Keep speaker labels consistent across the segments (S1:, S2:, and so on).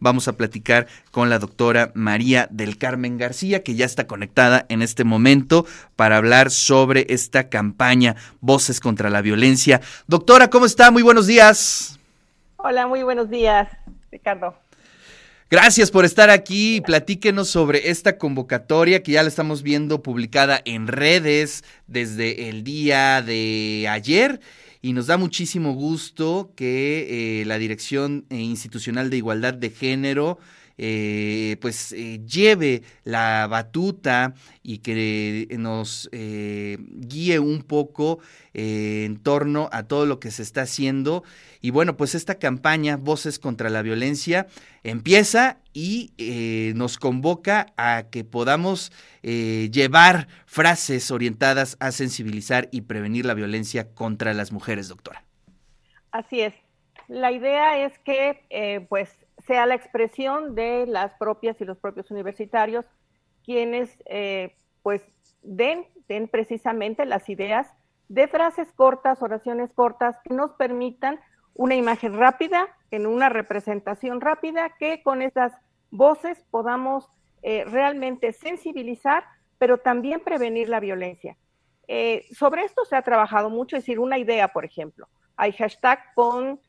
S1: Vamos a platicar con la doctora María del Carmen García, que ya está conectada en este momento para hablar sobre esta campaña Voces contra la Violencia. Doctora, ¿cómo está? Muy buenos días.
S2: Hola, muy buenos días, Ricardo.
S1: Gracias por estar aquí. Platíquenos sobre esta convocatoria que ya la estamos viendo publicada en redes desde el día de ayer y nos da muchísimo gusto que eh, la Dirección eh, Institucional de Igualdad de Género eh, pues lleve la batuta y que nos guíe un poco en torno a todo lo que se está haciendo. Y bueno, pues esta campaña, Voces contra la Violencia, empieza y nos convoca a que podamos llevar frases orientadas a sensibilizar y prevenir la violencia contra las mujeres, doctora.
S2: Así es. La idea es que eh, pues sea la expresión de las propias y los propios universitarios quienes eh, pues den, den precisamente las ideas de frases cortas, oraciones cortas que nos permitan una imagen rápida, en una representación rápida, que con estas voces podamos eh, realmente sensibilizar pero también prevenir la violencia. Eh, sobre esto se ha trabajado mucho, es decir, una idea, por ejemplo, hay hashtag con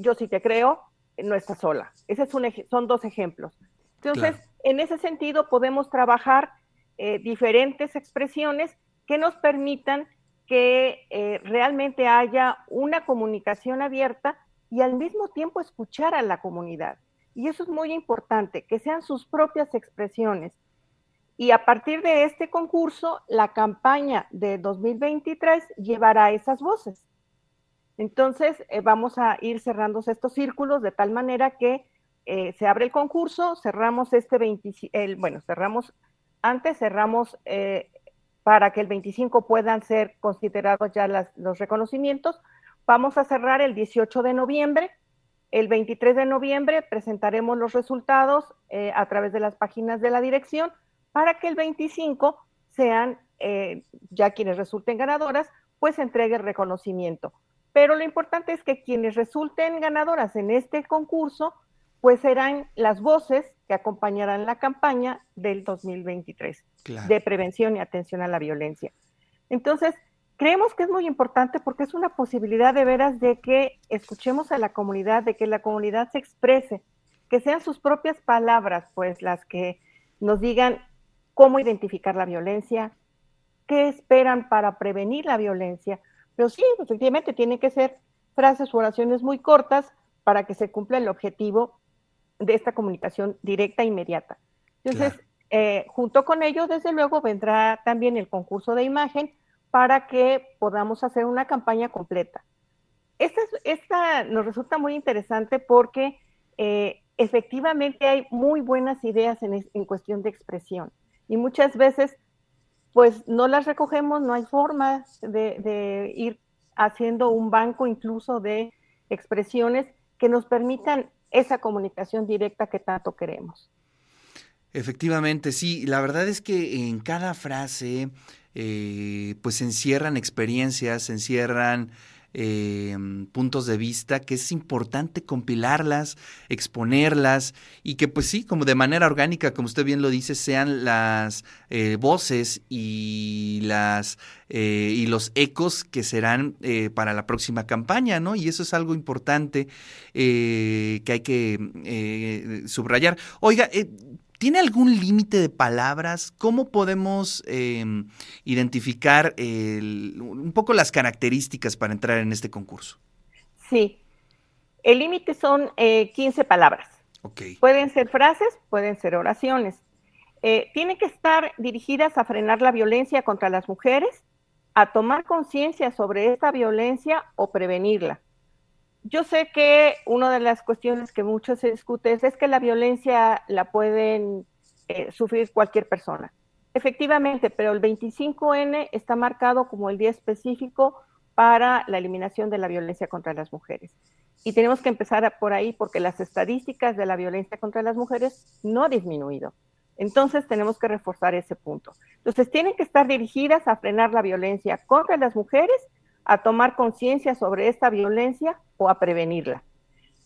S2: yo sí te creo, no estás sola. Ese es un son dos ejemplos. Entonces, en ese sentido, podemos trabajar eh, diferentes expresiones que nos permitan que realmente haya una comunicación abierta y al mismo tiempo escuchar a la comunidad. Y eso es muy importante, que sean sus propias expresiones, y a partir de este concurso, la campaña de 2023 llevará esas voces. Entonces, eh, vamos a ir cerrando estos círculos de tal manera que eh, se abre el concurso, cerramos este 20, bueno, cerramos antes, cerramos eh, para que el 25 puedan ser considerados ya los reconocimientos. Vamos a cerrar el 18 de noviembre. El 23 de noviembre presentaremos los resultados a través de las páginas de la dirección para que el 25 sean eh, ya quienes resulten ganadoras, pues entregue el reconocimiento. Pero lo importante es que quienes resulten ganadoras en este concurso, pues serán las voces que acompañarán la campaña del 2023 de prevención y atención a la violencia. Entonces, creemos que es muy importante porque es una posibilidad de veras de que escuchemos a la comunidad, de que la comunidad se exprese, que sean sus propias palabras, pues las que nos digan cómo identificar la violencia, qué esperan para prevenir la violencia. Pero sí, efectivamente, tienen que ser frases o oraciones muy cortas para que se cumpla el objetivo de esta comunicación directa e inmediata. Entonces, eh, junto con ello, desde luego, vendrá también el concurso de imagen para que podamos hacer una campaña completa. Esta, esta nos resulta muy interesante porque eh, efectivamente hay muy buenas ideas en cuestión de expresión y muchas veces pues no las recogemos, no hay forma de, ir haciendo un banco incluso de expresiones que nos permitan esa comunicación directa que tanto queremos.
S1: Efectivamente, sí, la verdad es que en cada frase eh, pues se encierran experiencias, se encierran Em, puntos de vista, que es importante compilarlas, exponerlas y que pues sí, como de manera orgánica, como usted bien lo dice, sean las eh, voces y las eh, y los ecos que serán eh, para la próxima campaña, ¿no? Y eso es algo importante que hay que subrayar. Oiga, ¿Tiene algún límite de palabras? ¿Cómo podemos em, identificar un poco las características para entrar en este concurso?
S2: Sí, el límite son 15 eh, palabras. Okay. Pueden ser frases, pueden ser oraciones. Eh, tienen que estar dirigidas a frenar la violencia contra las mujeres, a tomar conciencia sobre esta violencia o prevenirla yo sé que una de las cuestiones que mucho se discute es, que la violencia la pueden eh, sufrir cualquier persona. Efectivamente, pero el 25N está marcado como el día específico para la eliminación de la violencia contra las mujeres. Y tenemos que empezar por ahí porque las estadísticas de la violencia contra las mujeres no han disminuido. Entonces tenemos que reforzar ese punto. Entonces tienen que estar dirigidas a frenar la violencia contra las mujeres a tomar conciencia sobre esta violencia o a prevenirla.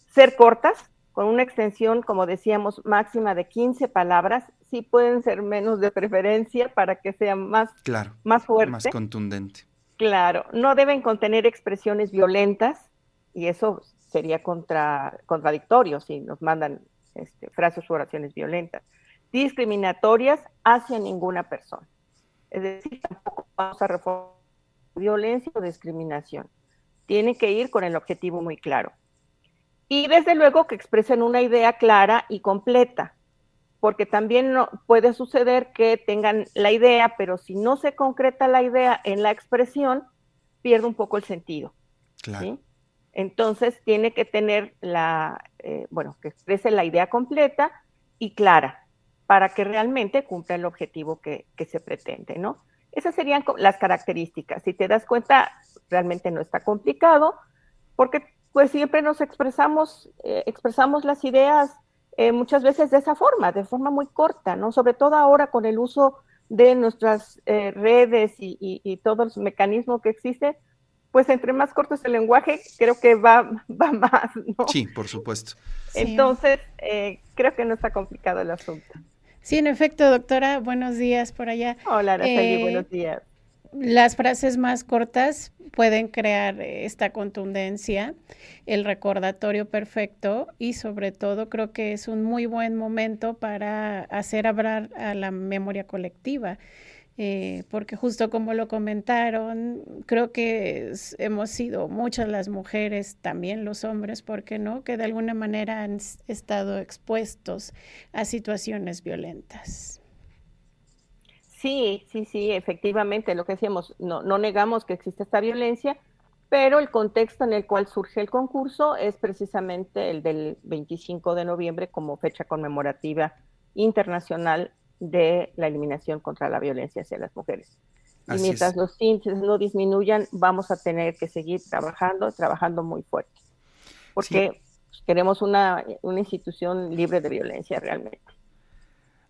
S2: Ser cortas, con una extensión, como decíamos, máxima de 15 palabras, sí pueden ser menos de preferencia para que sea más,
S1: claro,
S2: más fuerte.
S1: Más contundente.
S2: Claro, no deben contener expresiones violentas y eso sería contra, contradictorio si nos mandan este, frases u oraciones violentas, discriminatorias hacia ninguna persona. Es decir, tampoco vamos a reformar violencia o discriminación. Tiene que ir con el objetivo muy claro. Y desde luego que expresen una idea clara y completa, porque también no, puede suceder que tengan la idea, pero si no se concreta la idea en la expresión, pierde un poco el sentido. Claro. Entonces tiene que tener la, eh, bueno, que exprese la idea completa y clara para que realmente cumpla el objetivo que, que se pretende, ¿no? Esas serían las características. Si te das cuenta, realmente no está complicado, porque pues siempre nos expresamos, eh, expresamos las ideas eh, muchas veces de esa forma, de forma muy corta, ¿no? Sobre todo ahora con el uso de nuestras eh, redes y, y, todo el mecanismo que existe, pues entre más corto es el lenguaje, creo que va, va más, ¿no?
S1: Sí, por supuesto.
S2: Entonces, creo que no está complicado el asunto.
S3: Sí, en efecto, doctora, buenos días por allá.
S2: Hola, Araceli, buenos días
S3: las frases más cortas pueden crear esta contundencia, el recordatorio perfecto y sobre todo creo que es un muy buen momento para hacer hablar a la memoria colectiva. Eh, porque justo como lo comentaron, creo que hemos sido muchas las mujeres, también los hombres, ¿por qué no?, que de alguna manera han estado expuestos a situaciones violentas.
S2: Sí, sí, sí, efectivamente, lo que decíamos, no, no negamos que existe esta violencia, pero el contexto en el cual surge el concurso es precisamente el del 25 de noviembre como fecha conmemorativa internacional de la eliminación contra la violencia hacia las mujeres. y mientras los índices no disminuyan, vamos a tener que seguir trabajando, trabajando muy fuerte, porque queremos una, una institución libre de violencia realmente.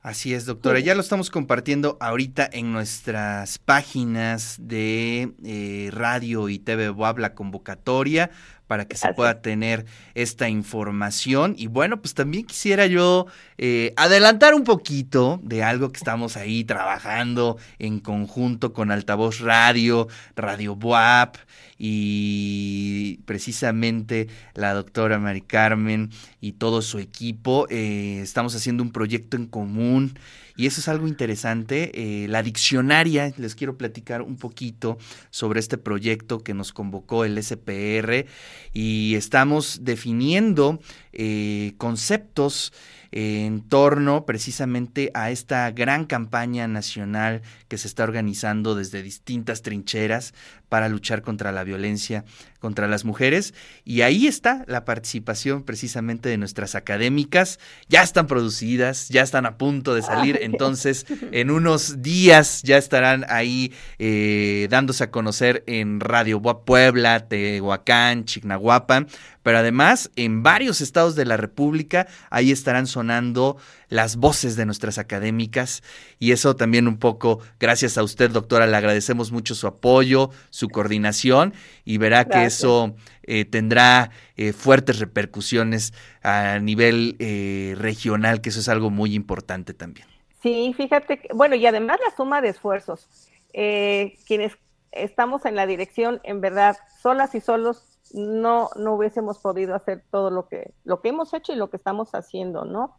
S1: Así es, doctora. Ya lo estamos compartiendo ahorita en nuestras páginas de eh, radio y TV WAB, la convocatoria, para que se pueda tener esta información. Y bueno, pues también quisiera yo eh, adelantar un poquito de algo que estamos ahí trabajando en conjunto con Altavoz Radio, Radio WAP y precisamente la doctora Mari Carmen y todo su equipo. Eh, estamos haciendo un proyecto en común y eso es algo interesante. Eh, la diccionaria, les quiero platicar un poquito sobre este proyecto que nos convocó el SPR y estamos definiendo eh, conceptos en torno precisamente a esta gran campaña nacional que se está organizando desde distintas trincheras para luchar contra la violencia contra las mujeres. Y ahí está la participación precisamente de nuestras académicas. Ya están producidas, ya están a punto de salir. Entonces, en unos días ya estarán ahí eh, dándose a conocer en Radio Puebla, Tehuacán, Chignahuapan. Pero además, en varios estados de la República, ahí estarán sonando las voces de nuestras académicas. Y eso también un poco, gracias a usted, doctora, le agradecemos mucho su apoyo, su coordinación y verá que eso eh, tendrá eh, fuertes repercusiones a nivel eh, regional, que eso es algo muy importante también.
S2: Sí, fíjate, bueno, y además la suma de esfuerzos. quienes estamos en la dirección, en verdad, solas y solos, no, no hubiésemos podido hacer todo lo que, lo que hemos hecho y lo que estamos haciendo, ¿no?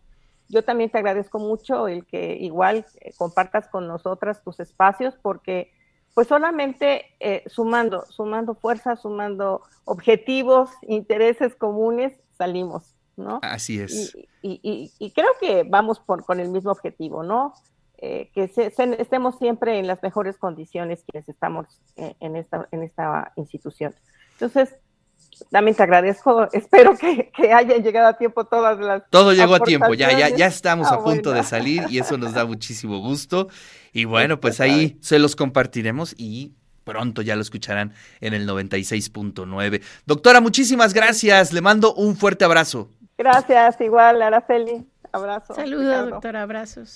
S2: Yo también te agradezco mucho el que igual compartas con nosotras tus espacios porque pues solamente eh, sumando, sumando fuerzas, sumando objetivos, intereses comunes, salimos, ¿no?
S1: Así es.
S2: Y, creo que vamos por, con el mismo objetivo, ¿no? Eh, que estemos siempre en las mejores condiciones quienes estamos eh, en, esta, en esta institución. Entonces, también te agradezco. Espero que, hayan llegado a tiempo todas las.
S1: Todo llegó a tiempo, ya, ya, ya estamos ah, a punto de salir y eso nos da muchísimo gusto. Y bueno, pues ahí se los compartiremos y pronto ya lo escucharán en el 96.9. Doctora, muchísimas gracias. Le mando un fuerte abrazo.
S2: Gracias, igual, Araceli. Abrazo.
S3: Saludos, doctora, abrazos.